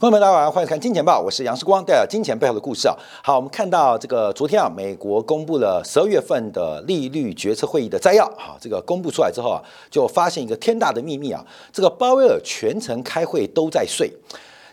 朋友们，大家好，欢迎看《金钱报》，我是杨世光，带来金钱背后的故事啊。好，我们看到这个昨天啊，美国公布了十二月份的利率决策会议的摘要。好，这个公布出来之后啊，就发现一个天大的秘密啊，这个鲍威尔全程开会都在睡。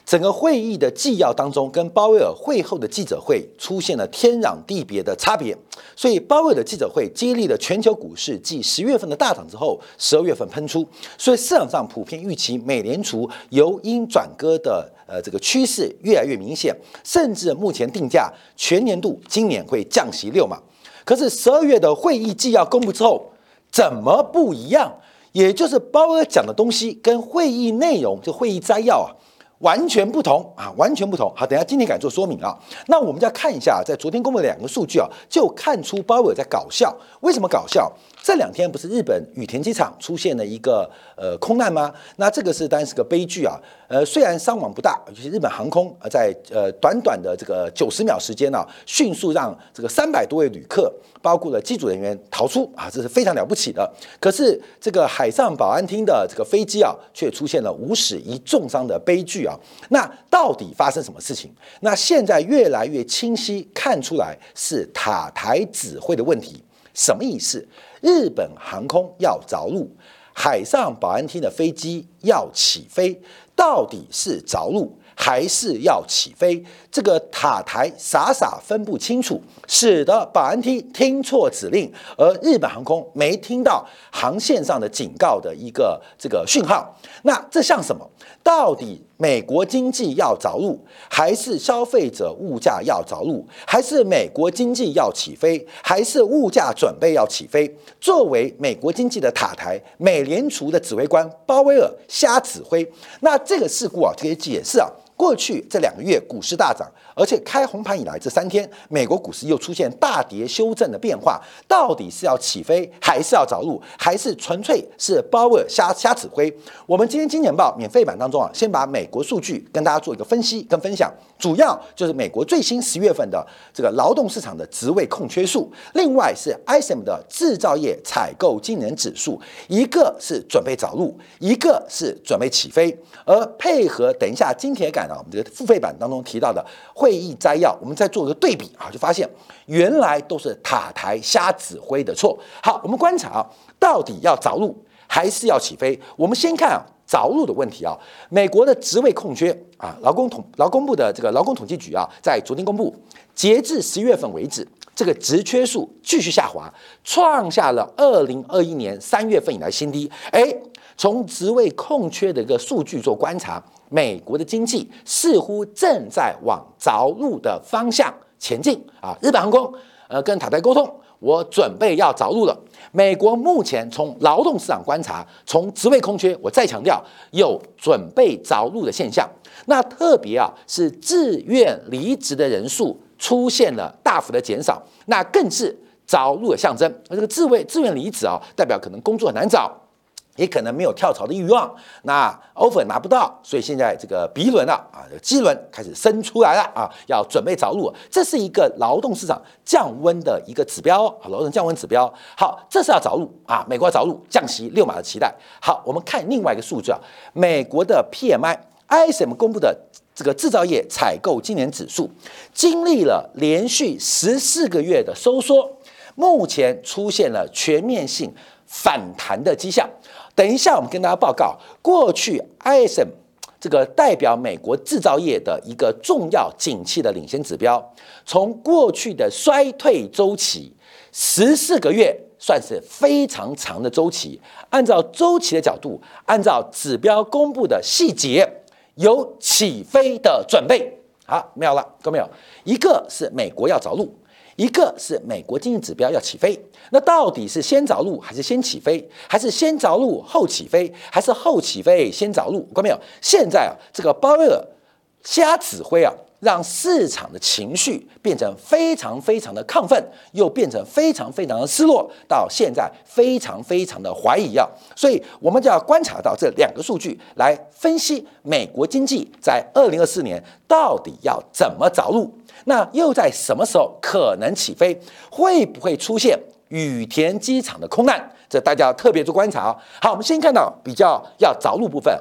整个会议的纪要当中，跟鲍威尔会后的记者会出现了天壤地别的差别。所以鲍威尔的记者会激励了全球股市，继十月份的大涨之后，十二月份喷出。所以市场上普遍预期美联储由鹰转鸽的呃这个趋势越来越明显，甚至目前定价全年度今年会降息六码。可是十二月的会议纪要公布之后，怎么不一样？也就是鲍威尔讲的东西跟会议内容，就会议摘要啊。完全不同啊，完全不同。好，等下今天敢做说明啊。那我们就要看一下，在昨天公布的两个数据啊，就看出鲍威尔在搞笑。为什么搞笑？这两天不是日本羽田机场出现了一个呃空难吗？那这个是当然是个悲剧啊。呃，虽然伤亡不大，尤其是日本航空呃在呃短短的这个九十秒时间呢，迅速让这个三百多位旅客，包括了机组人员逃出啊，这是非常了不起的。可是这个海上保安厅的这个飞机啊，却出现了五死一重伤的悲剧啊。那到底发生什么事情？那现在越来越清晰看出来是塔台指挥的问题。什么意思？日本航空要着陆，海上保安厅的飞机要起飞，到底是着陆还是要起飞？这个塔台傻傻分不清楚，使得保安厅听错指令，而日本航空没听到航线上的警告的一个这个讯号。那这像什么？到底美国经济要着陆，还是消费者物价要着陆，还是美国经济要起飞，还是物价准备要起飞？作为美国经济的塔台，美联储的指挥官鲍威尔瞎指挥，那这个事故啊，可以解释啊。过去这两个月股市大涨，而且开红盘以来这三天，美国股市又出现大跌修正的变化，到底是要起飞，还是要着陆，还是纯粹是鲍威尔瞎瞎指挥？我们今天金钱报免费版当中啊，先把美国数据跟大家做一个分析跟分享，主要就是美国最新十月份的这个劳动市场的职位空缺数，另外是 ISM 的制造业采购经能指数，一个是准备着陆，一个是准备起飞，而配合等一下金铁杆。啊，我们这个付费版当中提到的会会议摘要，我们再做个对比啊，就发现原来都是塔台瞎指挥的错。好，我们观察啊，到底要着陆还是要起飞？我们先看啊着陆的问题啊。美国的职位空缺啊，劳工统劳工部的这个劳工统计局啊，在昨天公布，截至十月份为止，这个职缺数继续下滑，创下了二零二一年三月份以来新低。哎，从职位空缺的一个数据做观察。美国的经济似乎正在往着陆的方向前进啊！日本航空呃跟塔台沟通，我准备要着陆了。美国目前从劳动市场观察，从职位空缺，我再强调有准备着陆的现象。那特别啊是自愿离职的人数出现了大幅的减少，那更是着陆的象征。而这个自卫自愿离职啊，代表可能工作很难找。也可能没有跳槽的欲望，那 offer 拿不到，所以现在这个 B 轮了啊，机轮开始生出来了啊，要准备着陆，这是一个劳动市场降温的一个指标，劳动降温指标。好，这是要着陆啊，美国要着陆，降息六码的期待。好，我们看另外一个数据啊，美国的 PMI，ISM 公布的这个制造业采购今年指数，经历了连续十四个月的收缩，目前出现了全面性反弹的迹象。等一下，我们跟大家报告，过去 ISM 这个代表美国制造业的一个重要景气的领先指标，从过去的衰退周期十四个月算是非常长的周期。按照周期的角度，按照指标公布的细节，有起飞的准备。好，没有了，各位没有？一个是美国要着陆。一个是美国经济指标要起飞，那到底是先着陆还是先起飞，还是先着陆后起飞，还是后起飞先着陆？看到没有？现在啊，这个鲍威尔瞎指挥啊，让市场的情绪变成非常非常的亢奋，又变成非常非常的失落，到现在非常非常的怀疑啊。所以我们就要观察到这两个数据来分析美国经济在二零二四年到底要怎么着陆。那又在什么时候可能起飞？会不会出现羽田机场的空难？这大家要特别做观察。好，我们先看到比较要着陆部分。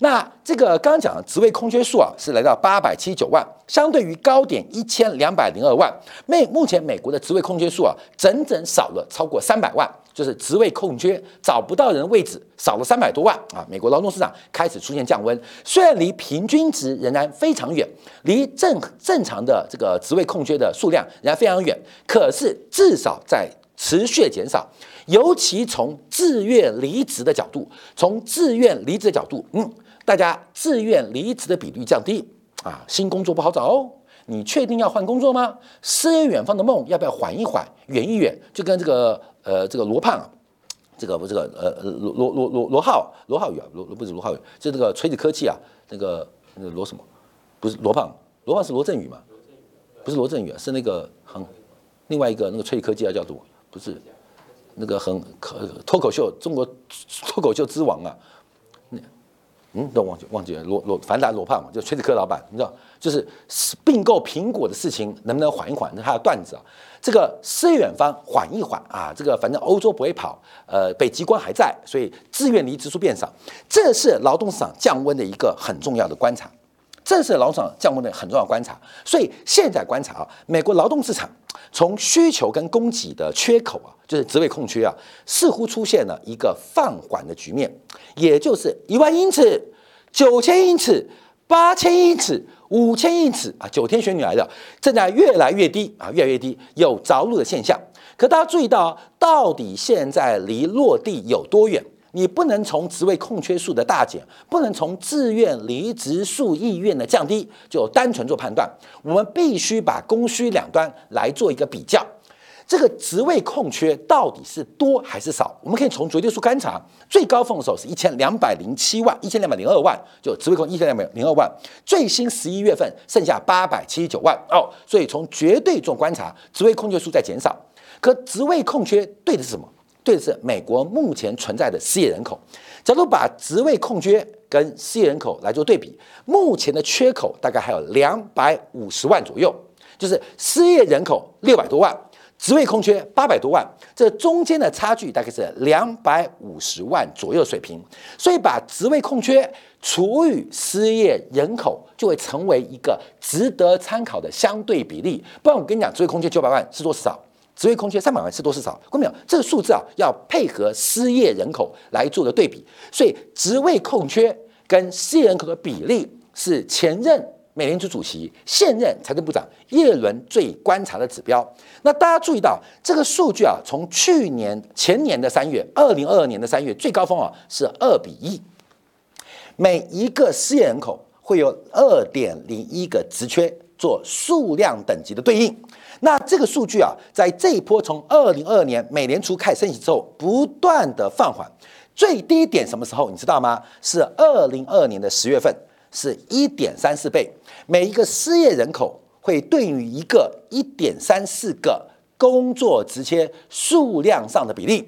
那这个刚刚讲的职位空缺数啊，是来到八百七十九万，相对于高点一千两百零二万。美目前美国的职位空缺数啊，整整少了超过三百万，就是职位空缺找不到人位置少了三百多万啊。美国劳动市场开始出现降温，虽然离平均值仍然非常远，离正正常的这个职位空缺的数量仍然非常远，可是至少在持续减少。尤其从自愿离职的角度，从自愿离职的角度，嗯。大家自愿离职的比率降低啊，新工作不好找哦。你确定要换工作吗？诗和远方的梦要不要缓一缓、远一远？就跟这个呃这个罗胖，这个不这个呃罗罗罗罗罗浩罗浩宇啊，罗不是罗浩宇，就这个锤子科技啊，那个那个罗什么？不是罗胖，罗胖是罗振宇嘛？不是罗振宇啊，是那个很另外一个那个锤子科技啊，叫做不是那个很可脱口秀中国脱口秀之王啊。那嗯，都忘记忘记了罗罗凡达罗胖嘛，就锤子科老板，你知道，就是并购苹果的事情能不能缓一缓？他的段子啊，这个诗远方缓一缓啊，这个反正欧洲不会跑，呃，北极光还在，所以自愿离职数变少，这是劳动市场降温的一个很重要的观察，这是劳动市场降温的很重要观察。所以现在观察啊，美国劳动市场从需求跟供给的缺口啊，就是职位空缺啊，似乎出现了一个放缓的局面，也就是一万英尺。九千英尺、八千英尺、五千英尺啊，九天玄女来的正在越来越低啊，越来越低，有着陆的现象。可大家注意到，到底现在离落地有多远？你不能从职位空缺数的大减，不能从自愿离职数意愿的降低，就单纯做判断。我们必须把供需两端来做一个比较。这个职位空缺到底是多还是少？我们可以从绝对数观察，最高峰的时候是一千两百零七万，一千两百零二万，就职位空一千两百零二万。最新十一月份剩下八百七十九万哦，所以从绝对做观察，职位空缺数在减少。可职位空缺对的是什么？对的是美国目前存在的失业人口。假如把职位空缺跟失业人口来做对比，目前的缺口大概还有两百五十万左右，就是失业人口六百多万。职位空缺八百多万，这中间的差距大概是两百五十万左右水平，所以把职位空缺除以失业人口，就会成为一个值得参考的相对比例。不然我跟你讲，职位空缺九百万是多少？职位空缺三百万是多是少？看没有？这个数字啊，要配合失业人口来做的对比，所以职位空缺跟失业人口的比例是前任。美联储主席现任财政部长耶伦最观察的指标。那大家注意到这个数据啊，从去年前年的三月，二零二二年的三月最高峰啊是二比一，每一个失业人口会有二点零一个职缺做数量等级的对应。那这个数据啊，在这一波从二零二二年美联储开始升息之后，不断的放缓，最低点什么时候你知道吗？是二零二二年的十月份。是一点三四倍，每一个失业人口会对于一个一点三四个工作直接数量上的比例。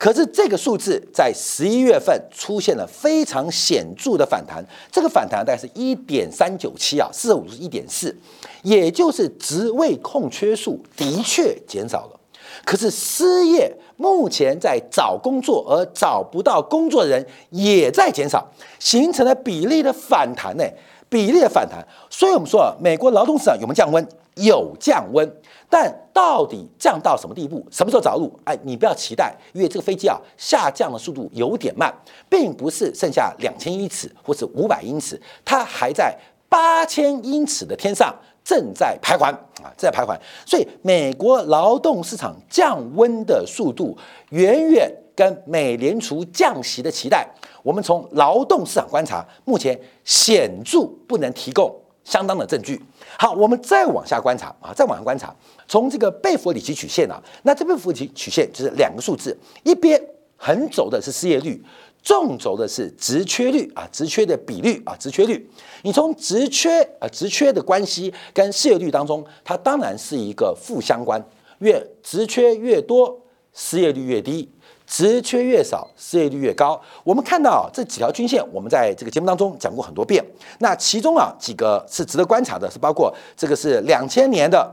可是这个数字在十一月份出现了非常显著的反弹，这个反弹大概是一点三九七啊，四十五是一点四，也就是职位空缺数的确减少了。可是失业目前在找工作而找不到工作的人也在减少，形成了比例的反弹呢？比例的反弹，所以我们说啊，美国劳动市场有没有降温？有降温，但到底降到什么地步？什么时候着陆？哎，你不要期待，因为这个飞机啊下降的速度有点慢，并不是剩下两千英尺或是五百英尺，它还在八千英尺的天上。正在徘徊啊，正在徘徊，所以美国劳动市场降温的速度远远跟美联储降息的期待，我们从劳动市场观察，目前显著不能提供相当的证据。好，我们再往下观察啊，再往下观察，从这个贝弗里奇曲线啊，那这贝弗里奇曲线就是两个数字，一边横轴的是失业率。纵轴的是职缺率啊，职缺的比率啊，职缺率。你从职缺啊，职缺的关系跟失业率当中，它当然是一个负相关。越职缺越多，失业率越低；职缺越少，失业率越高。我们看到这几条均线，我们在这个节目当中讲过很多遍。那其中啊，几个是值得观察的，是包括这个是两千年的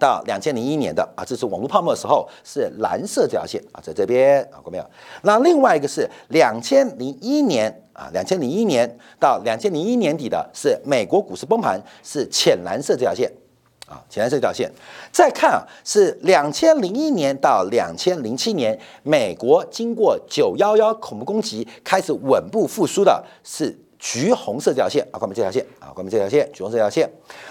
到两千零一年的啊，这是网络泡沫的时候是蓝色这条线啊，在这边啊，过没有？那另外一个是两千零一年啊，两千零一年到两千零一年底的是美国股市崩盘，是浅蓝色这条线啊，浅蓝色这条线。再看啊，是两千零一年到两千零七年，美国经过九幺幺恐怖攻击开始稳步复苏的是。橘红色这条线啊，关闭这条线啊，关闭这条线，橘红色这条线。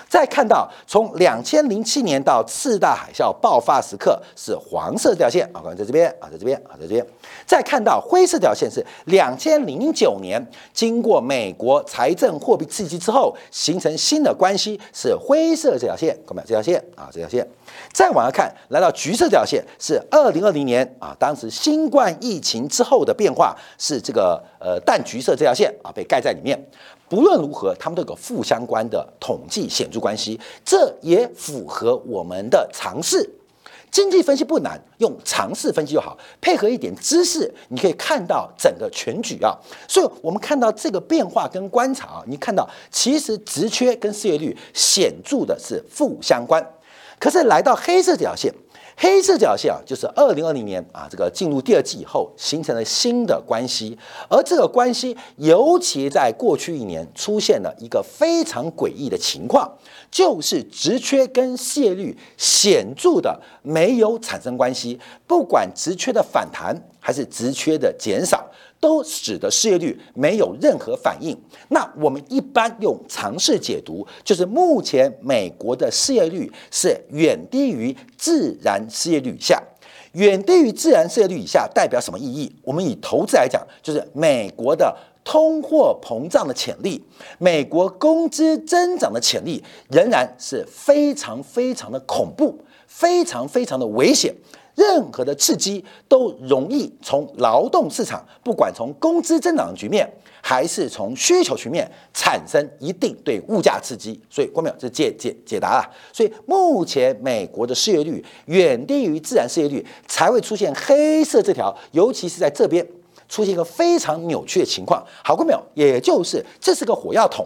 再看到从两千零七年到次大海啸爆发时刻是黄色这条线啊，关闭在这边啊，在这边啊，在这边。再看到灰色这条线是两千零九年经过美国财政货币刺激之后形成新的关系是灰色这条线，关闭这条线啊，这条线。再往下看，来到橘色这条线是二零二零年啊，当时新冠疫情之后的变化是这个呃淡橘色这条线啊，被盖在里面。不论如何，他们都有个负相关的统计显著关系，这也符合我们的常识。经济分析不难，用常识分析就好，配合一点知识，你可以看到整个全局啊。所以，我们看到这个变化跟观察啊，你看到其实直缺跟失业率显著的是负相关。可是来到黑色这条线。黑色角线啊，就是二零二零年啊，这个进入第二季以后形成了新的关系，而这个关系尤其在过去一年出现了一个非常诡异的情况，就是直缺跟泄率显著的没有产生关系，不管直缺的反弹还是直缺的减少。都使得失业率没有任何反应。那我们一般用常识解读，就是目前美国的失业率是远低于自然失业率以下。远低于自然失业率以下代表什么意义？我们以投资来讲，就是美国的通货膨胀的潜力，美国工资增长的潜力仍然是非常非常的恐怖，非常非常的危险。任何的刺激都容易从劳动市场，不管从工资增长的局面，还是从需求局面产生一定对物价刺激。所以，郭淼这解解解答了。所以，目前美国的失业率远低于自然失业率，才会出现黑色这条，尤其是在这边出现一个非常扭曲的情况。好，郭淼，也就是这是个火药桶，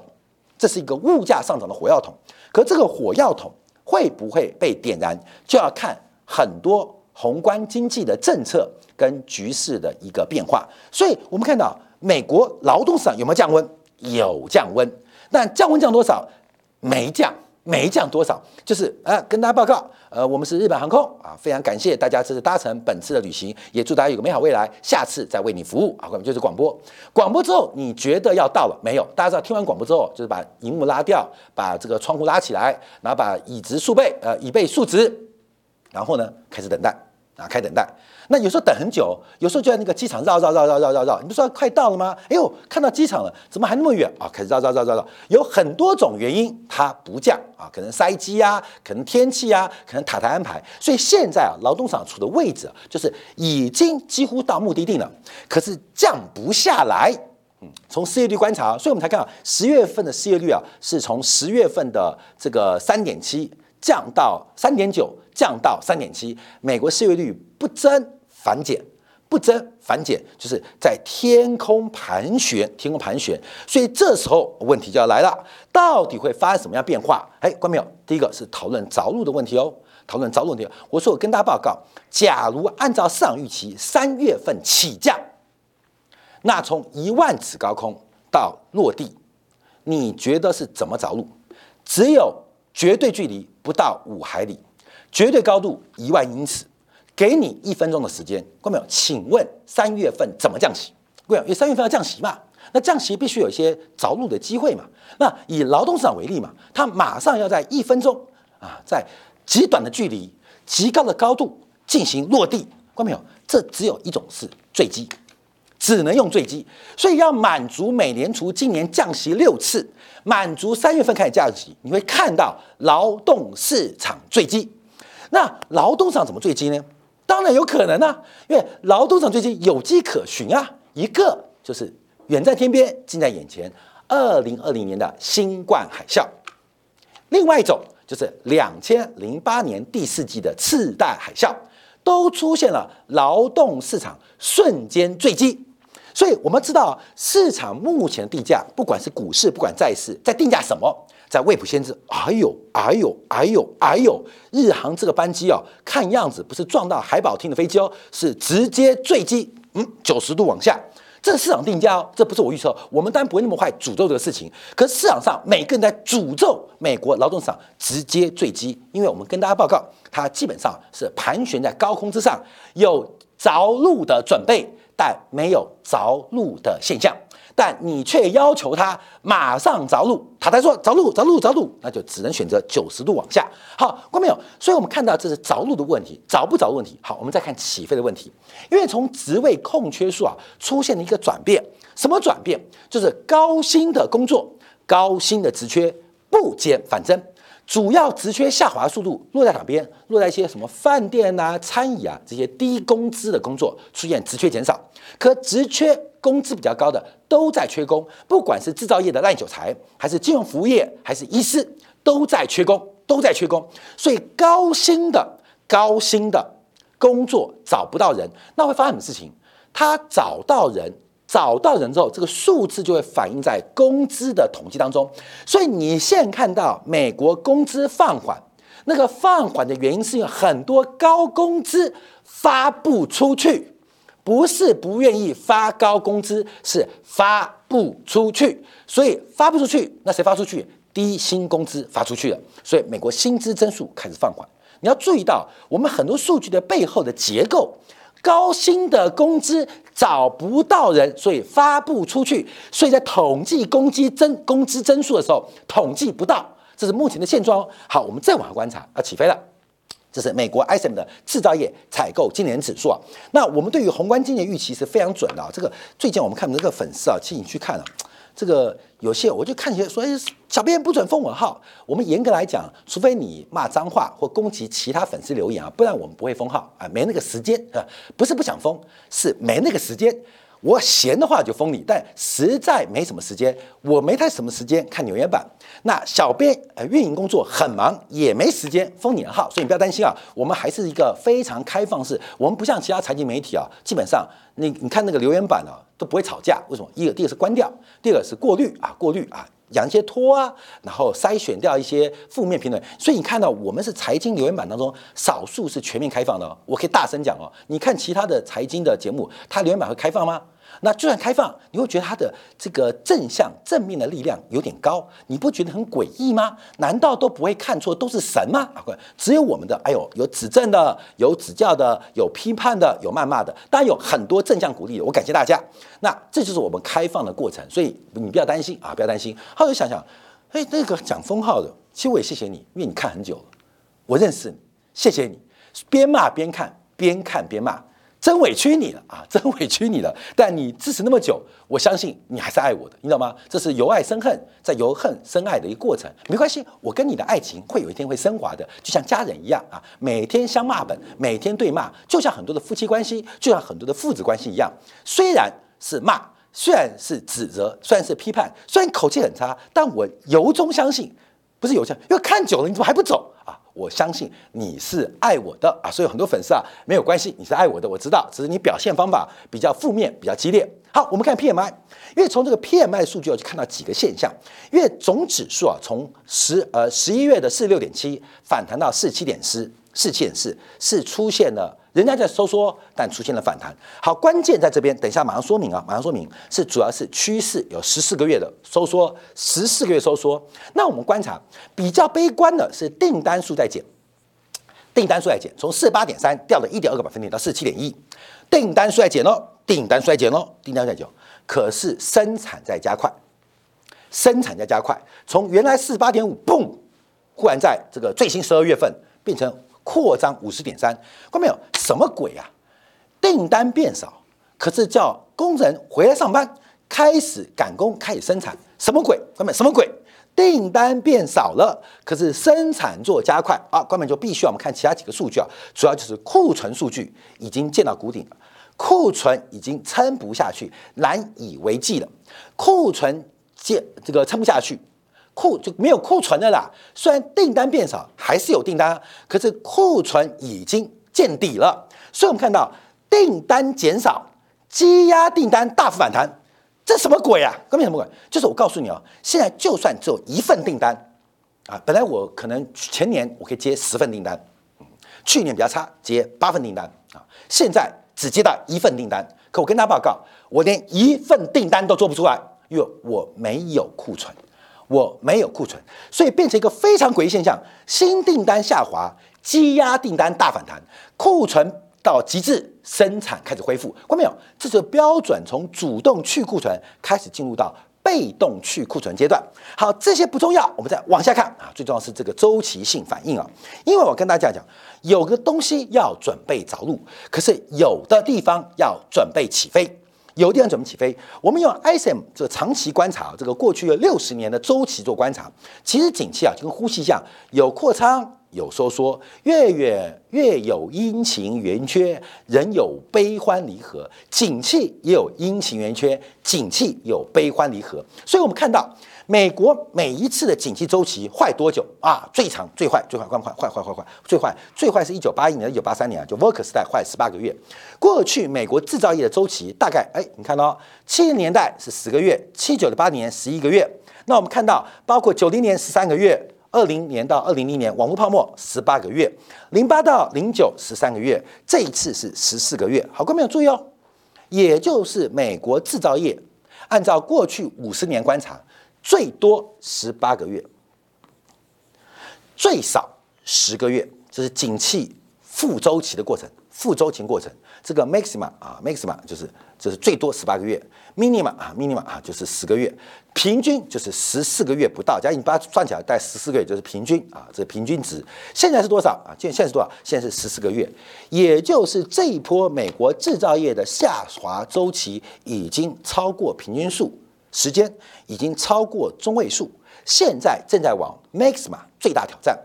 这是一个物价上涨的火药桶。可这个火药桶会不会被点燃，就要看很多。宏观经济的政策跟局势的一个变化，所以我们看到美国劳动市场有没有降温？有降温，但降温降多少？没降，没降多少？就是啊，跟大家报告，呃，我们是日本航空啊，非常感谢大家这次搭乘本次的旅行，也祝大家有个美好未来，下次再为你服务啊。我们就是广播，广播之后你觉得要到了没有？大家知道听完广播之后，就是把荧幕拉掉，把这个窗户拉起来，然后把椅子竖背，呃，椅背竖直。然后呢，开始等待啊，开等待。那有时候等很久，有时候就在那个机场绕绕绕绕绕绕绕。你不说快到了吗？哎呦，看到机场了，怎么还那么远啊？开始绕绕绕绕绕。有很多种原因，它不降啊，可能塞机啊，可能天气啊，可能塔台安排。所以现在啊，劳动市场处的位置就是已经几乎到目的地了，可是降不下来。嗯，从失业率观察，所以我们才看到十月份的失业率啊，是从十月份的这个三点七。降到三点九，降到三点七，美国失业率不增反减，不增反减，就是在天空盘旋，天空盘旋。所以这时候问题就要来了，到底会发生什么样变化？哎，关没有？第一个是讨论着陆的问题哦，讨论着陆问题。我说我跟大家报告，假如按照市场预期，三月份起降，那从一万尺高空到落地，你觉得是怎么着陆？只有。绝对距离不到五海里，绝对高度一万英尺，给你一分钟的时间，各位没有？请问三月份怎么降息？各位，因为三月份要降息嘛，那降息必须有一些着陆的机会嘛。那以劳动市场为例嘛，它马上要在一分钟啊，在极短的距离、极高的高度进行落地，各位没有？这只有一种是坠机。只能用坠机，所以要满足美联储今年降息六次，满足三月份开始降息，你会看到劳动市场坠机。那劳动市场怎么坠机呢？当然有可能啊，因为劳动市场坠机有迹可循啊。一个就是远在天边，近在眼前，二零二零年的新冠海啸；另外一种就是两千零八年第四季的次贷海啸，都出现了劳动市场瞬间坠机。所以我们知道市场目前的地价，不管是股市，不管债市，在定价什么？在未卜先知，哎呦，哎呦，哎呦，哎呦，日航这个班机哦，看样子不是撞到海宝厅的飞机哦，是直接坠机，嗯，九十度往下。这是市场定价哦，这不是我预测。我们当然不会那么快诅咒这个事情。可是市场上每个人在诅咒美国劳动市场直接坠机，因为我们跟大家报告，它基本上是盘旋在高空之上，有着陆的准备，但没有着陆的现象。但你却要求它马上着陆，塔台说着陆着陆着陆，那就只能选择九十度往下。好，看没有？所以我们看到这是着陆的问题，着不着问题。好，我们再看起飞的问题，因为从职位空缺数啊出现了一个转变，什么转变？就是高薪的工作，高薪的职缺不减反增。主要职缺下滑速度落在哪边？落在一些什么饭店啊、餐饮啊这些低工资的工作出现职缺减少，可职缺工资比较高的都在缺工，不管是制造业的烂韭菜，还是金融服务业，还是医师，都在缺工，都在缺工。所以高薪的高薪的工作找不到人，那会发生什么事情？他找到人。找到人之后，这个数字就会反映在工资的统计当中。所以你现在看到美国工资放缓，那个放缓的原因是因为很多高工资发不出去，不是不愿意发高工资，是发不出去。所以发不出去，那谁发出去？低薪工资发出去了。所以美国薪资增速开始放缓。你要注意到，我们很多数据的背后的结构。高薪的工资找不到人，所以发不出去，所以在统计工资增工资增速的时候，统计不到，这是目前的现状。好，我们再往下观察，要，起飞了，这是美国 ISM 的制造业采购今年指数啊。那我们对于宏观经济预期是非常准的啊。这个最近我们看这个粉丝啊，请你去看啊。这个有些我就看起来说，哎，小编不准封我号。我们严格来讲，除非你骂脏话或攻击其他粉丝留言啊，不然我们不会封号啊，没那个时间啊，不是不想封，是没那个时间。我闲的话就封你，但实在没什么时间，我没太什么时间看纽约版。那小编呃运营工作很忙，也没时间封你的号，所以你不要担心啊。我们还是一个非常开放式，我们不像其他财经媒体啊，基本上你你看那个留言板啊都不会吵架。为什么？一个第一个是关掉，第二个是过滤啊，过滤啊，养一些托啊，然后筛选掉一些负面评论。所以你看到我们是财经留言板当中少数是全面开放的，哦我可以大声讲哦。你看其他的财经的节目，它留言板会开放吗？那就算开放，你会觉得它的这个正向正面的力量有点高，你不觉得很诡异吗？难道都不会看错都是神吗？啊，只有我们的，哎呦，有指正的，有指教的，有批判的，有谩骂的，当然有很多正向鼓励的。我感谢大家。那这就是我们开放的过程，所以你不要担心啊，不要担心。后来想想，哎，那个讲封号的，其实我也谢谢你，因为你看很久了，我认识你，谢谢你，边骂边看，边看边骂。真委屈你了啊！真委屈你了。但你支持那么久，我相信你还是爱我的，你知道吗？这是由爱生恨，在由恨生爱的一个过程。没关系，我跟你的爱情会有一天会升华的，就像家人一样啊，每天相骂本，每天对骂，就像很多的夫妻关系，就像很多的父子关系一样。虽然是骂，虽然是指责，虽然是批判，虽然口气很差，但我由衷相信，不是由衷，因为看久了，你怎么还不走啊？我相信你是爱我的啊，所以很多粉丝啊没有关系，你是爱我的，我知道，只是你表现方法比较负面，比较激烈。好，我们看 PMI，因为从这个 PMI 数据要去看到几个现象，因为总指数啊从十呃十一月的四十六点七反弹到四十七点四。四七点四是出现了，人家在收缩，但出现了反弹。好，关键在这边，等一下马上说明啊，马上说明是主要是趋势有十四个月的收缩，十四个月收缩。那我们观察比较悲观的是订单数在减，订单数在减，从四十八点三掉了一点二个百分点到四十七点一，订单数在减喽，订单数在减喽，订单在减，可是生产在加快，生产在加快，从原来四十八点五，嘣，忽然在这个最新十二月份变成。扩张五十点三，看到没有？什么鬼？啊？订单变少，可是叫工人回来上班，开始赶工，开始生产，什么鬼？关门什么鬼？订单变少了，可是生产做加快啊！关门就必须要我们看其他几个数据啊，主要就是库存数据已经见到谷顶了，库存已经撑不下去，难以为继了，库存见这个撑不下去。库就没有库存的啦，虽然订单变少，还是有订单，可是库存已经见底了。所以我们看到订单减少，积压订单大幅反弹，这什么鬼啊？根本什么鬼？就是我告诉你哦，现在就算只有一份订单啊，本来我可能前年我可以接十份订单，去年比较差，接八份订单啊，现在只接到一份订单。可我跟大家报告，我连一份订单都做不出来，因为我没有库存，我没有库存，所以变成一个非常诡异现象：新订单下滑，积压订单大反弹，库存到极致，生产开始恢复。看到没有？这是标准从主动去库存开始进入到被动去库存阶段。好，这些不重要，我们再往下看啊。最重要是这个周期性反应啊，因为我跟大家讲。有个东西要准备着陆，可是有的地方要准备起飞，有的地方准备起飞。我们用 ISM 这个长期观察，这个过去的六十年的周期做观察，其实景气啊就跟呼吸一样，有扩张，有收缩，月月月有阴晴圆缺，人有悲欢离合，景气也有阴晴圆缺，景气有悲欢离合，所以我们看到。美国每一次的景气周期坏多久啊？最长、最坏、最坏、快快、坏坏、坏坏、最坏、最坏是一九八一年、一九八三年啊，就沃克时代坏十八个月。过去美国制造业的周期大概，哎，你看到七零年代是十个月，七九的八年十一个月。那我们看到，包括九零年十三个月，二零年到二零零年网络泡沫十八个月，零八到零九十三个月，这一次是十四个月。好，各位朋友注意哦，也就是美国制造业按照过去五十年观察。最多十八个月，最少十个月，这是景气负周期的过程，负周期过程。这个 maxima 啊，maxima 就是这是最多十八个月，minima 啊，minima 啊就是十个月，平均就是十四个月不到。假如你把它算起来，带十四个月就是平均啊，这是平均值。现在是多少啊？现现在是多少？现在是十四个月，也就是这一波美国制造业的下滑周期已经超过平均数。时间已经超过中位数，现在正在往 maxima 最大挑战。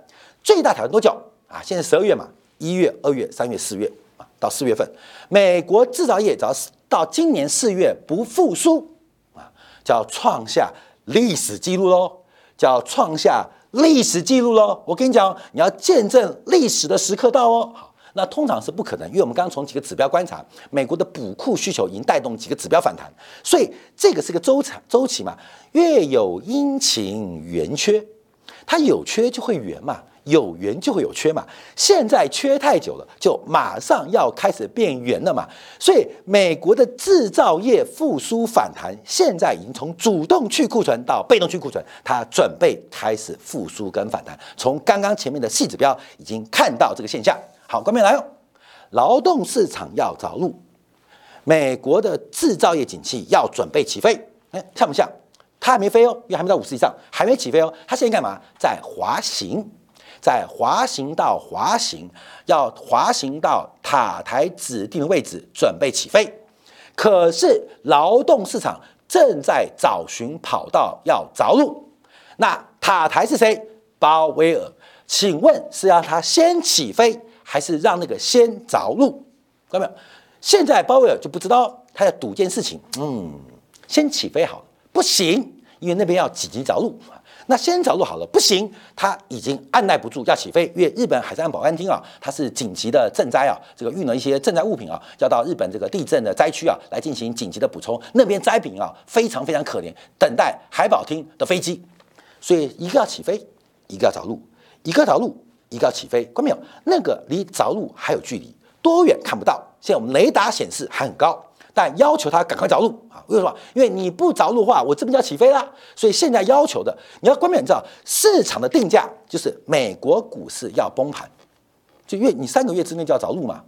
最大挑战多久啊？现在十二月嘛，一月、二月、三月、四月，到四月份，美国制造业只要到今年四月不复苏啊，叫创下历史记录喽，叫创下历史记录喽。我跟你讲，你要见证历史的时刻到哦。那通常是不可能，因为我们刚刚从几个指标观察，美国的补库需求已经带动几个指标反弹，所以这个是个周产周期嘛，月有阴晴圆缺，它有缺就会圆嘛，有圆就会有缺嘛。现在缺太久了，就马上要开始变圆了嘛。所以美国的制造业复苏反弹，现在已经从主动去库存到被动去库存，它准备开始复苏跟反弹。从刚刚前面的细指标已经看到这个现象。好，关面来哦。劳动市场要着陆，美国的制造业景气要准备起飞。哎，像不像？它还没飞哦，因为还没到五十以上，还没起飞哦。它现在干嘛？在滑行，在滑行到滑行，要滑行到塔台指定的位置，准备起飞。可是劳动市场正在找寻跑道要着陆。那塔台是谁？鲍威尔。请问是要他先起飞？还是让那个先着陆，看到没有？现在鲍威尔就不知道他要赌件事情，嗯，先起飞好了，不行，因为那边要紧急着陆。那先着陆好了，不行，他已经按耐不住要起飞，因为日本海上保安厅啊，它是紧急的赈灾啊，这个运了一些赈灾物品啊，要到日本这个地震的灾区啊来进行紧急的补充。那边灾民啊非常非常可怜，等待海保厅的飞机，所以一个要起飞，一个要着陆，一个着陆。一个要起飞，看没有？那个离着陆还有距离，多远看不到。现在我们雷达显示还很高，但要求他赶快着陆啊！为什么？因为你不着陆的话，我这边就要起飞啦。所以现在要求的，你要关键你知道市场的定价就是美国股市要崩盘，就因为你三个月之内就要着陆嘛。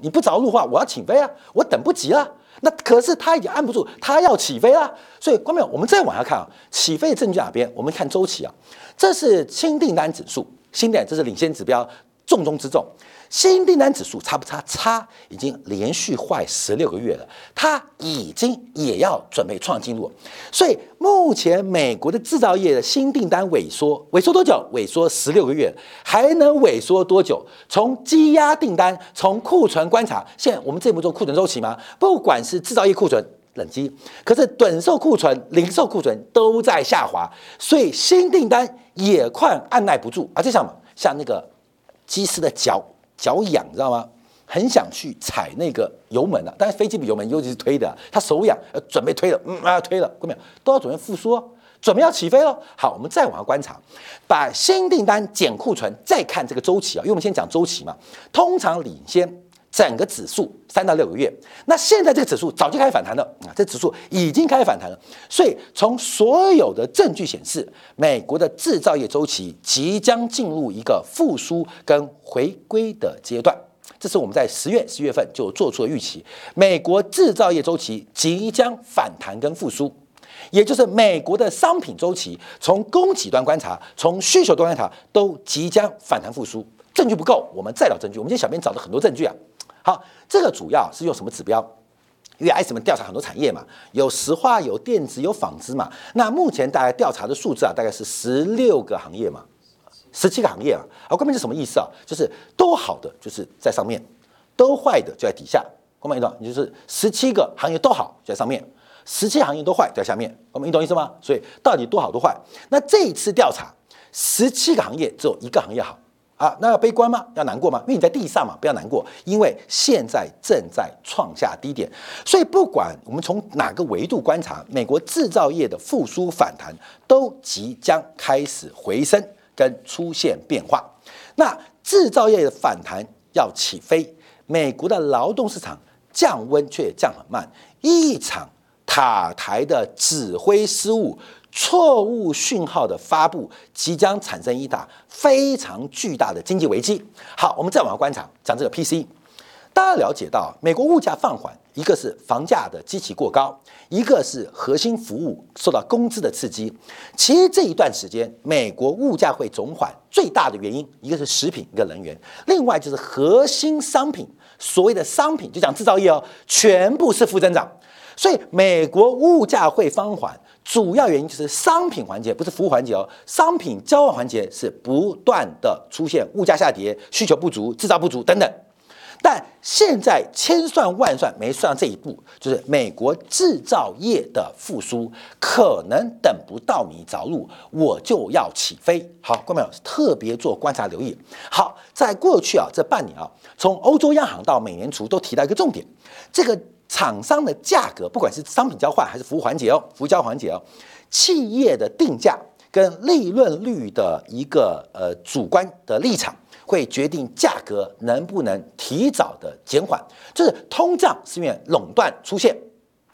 你不着陆的话，我要起飞啊，我等不及了。那可是他已经按不住，他要起飞了。所以关键我们再往下看啊，起飞的证据哪边？我们看周期啊，这是新订单指数。新的这是领先指标，重中之重。新订单指数差不差？差，已经连续坏十六个月了，它已经也要准备创纪录。所以目前美国的制造业的新订单萎缩，萎缩多久？萎缩十六个月，还能萎缩多久？从积压订单，从库存观察，现在我们这不做库存周期吗？不管是制造业库存冷积，可是短售库存、零售库存都在下滑，所以新订单。也快按耐不住啊！就像什么像那个鸡丝的脚脚痒，知道吗？很想去踩那个油门了，但是飞机比油门尤其是推的，他手痒，呃，准备推了，嗯啊，推了，过没有都要准备复苏，准备要起飞了。好，我们再往下观察，把新订单减库存，再看这个周期啊，因为我们先讲周期嘛，通常领先。整个指数三到六个月，那现在这个指数早就开始反弹了啊！这指数已经开始反弹了，所以从所有的证据显示，美国的制造业周期即将进入一个复苏跟回归的阶段。这是我们在十月十月份就做出了预期，美国制造业周期即将反弹跟复苏，也就是美国的商品周期从供给端观察，从需求端观察，都即将反弹复苏。证据不够，我们再找证据。我们今天小编找了很多证据啊。好，这个主要是用什么指标？因为 ISM 调查很多产业嘛，有石化、有电子、有纺织嘛。那目前大概调查的数字啊，大概是十六个行业嘛，十七个行业啊。好，关键是什么意思啊？就是都好的就是在上面，都坏的就在底下。关键一懂？你就是十七个行业都好就在上面，十七行业都坏在下面。我们你懂意思吗？所以到底多好多坏？那这一次调查，十七个行业只有一个行业好。啊，那要悲观吗？要难过吗？因为你在地上嘛，不要难过，因为现在正在创下低点，所以不管我们从哪个维度观察，美国制造业的复苏反弹都即将开始回升跟出现变化。那制造业的反弹要起飞，美国的劳动市场降温却降很慢，一场塔台的指挥失误。错误讯号的发布即将产生一打非常巨大的经济危机。好，我们再往下观察，讲这个 PC。大家了解到，美国物价放缓，一个是房价的极其过高，一个是核心服务受到工资的刺激。其实这一段时间，美国物价会总缓最大的原因，一个是食品，一个能源，另外就是核心商品，所谓的商品就讲制造业哦，全部是负增长。所以美国物价会放缓。主要原因就是商品环节不是服务环节哦，商品交换环节是不断的出现物价下跌、需求不足、制造不足等等。但现在千算万算没算到这一步，就是美国制造业的复苏可能等不到你着陆，我就要起飞。好，观众朋友特别做观察留意。好，在过去啊这半年啊，从欧洲央行到美联储都提到一个重点，这个。厂商的价格，不管是商品交换还是服务环节哦，服务交换环节哦，企业的定价跟利润率的一个呃主观的立场，会决定价格能不能提早的减缓，就是通胀是因为垄断出现。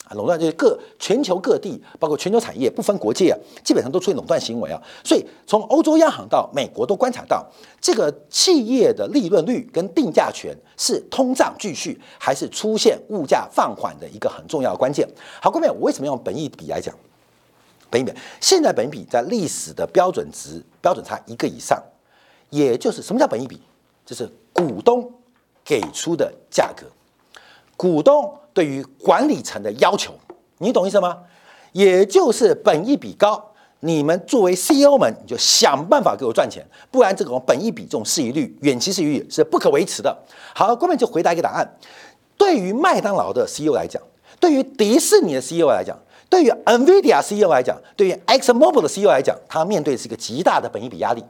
啊，垄断就是各全球各地，包括全球产业，不分国界啊，基本上都出现垄断行为啊。所以从欧洲央行到美国都观察到，这个企业的利润率跟定价权是通胀继续，还是出现物价放缓的一个很重要的关键。好，各位，我为什么用本益比来讲？本益比现在本益比在历史的标准值标准差一个以上，也就是什么叫本益比？就是股东给出的价格，股东。对于管理层的要求，你懂意思吗？也就是本益比高，你们作为 CEO 们，你就想办法给我赚钱，不然这种本益比这种市盈率、远期市盈率是不可维持的。好，关键就回答一个答案：对于麦当劳的 CEO 来讲，对于迪士尼的 CEO 来讲，对于 NVIDIA CEO 来讲，对于 X Mobile 的 CEO 来讲，他面对是一个极大的本益比压力。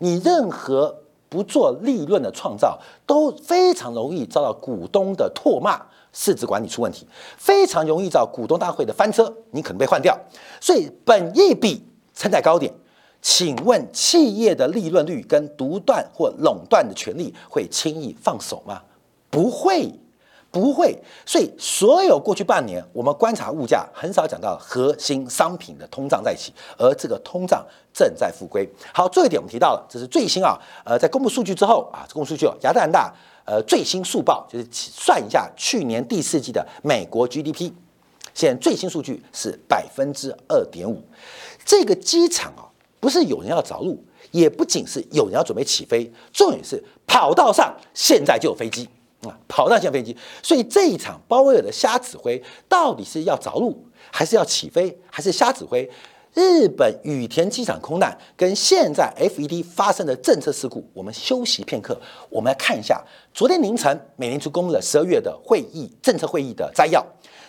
你任何不做利润的创造，都非常容易遭到股东的唾骂。市值管理出问题，非常容易遭股东大会的翻车，你可能被换掉。所以本一笔撑在高点，请问企业的利润率跟独断或垄断的权利会轻易放手吗？不会，不会。所以所有过去半年，我们观察物价很少讲到核心商品的通胀在起，而这个通胀正在复归。好，最后一点我们提到了，这是最新啊，呃，在公布数据之后啊，公布数据，亚特兰大。呃，最新速报就是算一下去年第四季的美国 GDP，现在最新数据是百分之二点五。这个机场啊，不是有人要着陆，也不仅是有人要准备起飞，重点是跑道上现在就有飞机啊，跑道上飞机。所以这一场鲍威尔的瞎指挥，到底是要着陆，还是要起飞，还是瞎指挥？日本羽田机场空难跟现在 FED 发生的政策事故，我们休息片刻，我们来看一下昨天凌晨美联储公布了十二月的会议政策会议的摘要。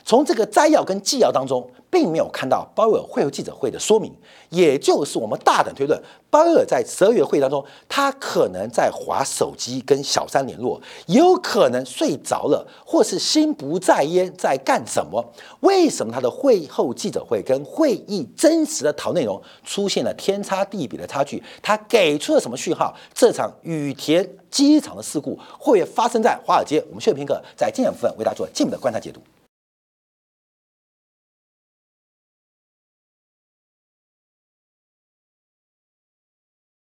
从这个摘要跟纪要当中，并没有看到鲍威尔会后记者会的说明，也就是我们大胆推论，鲍威尔在十二月会当中，他可能在划手机跟小三联络，也有可能睡着了，或是心不在焉在干什么？为什么他的会后记者会跟会议真实的讨内容出现了天差地别的差距？他给出了什么讯号？这场羽田机场的事故会发生在华尔街？我们休片刻，在今天部分为大家做进一步的观察解读。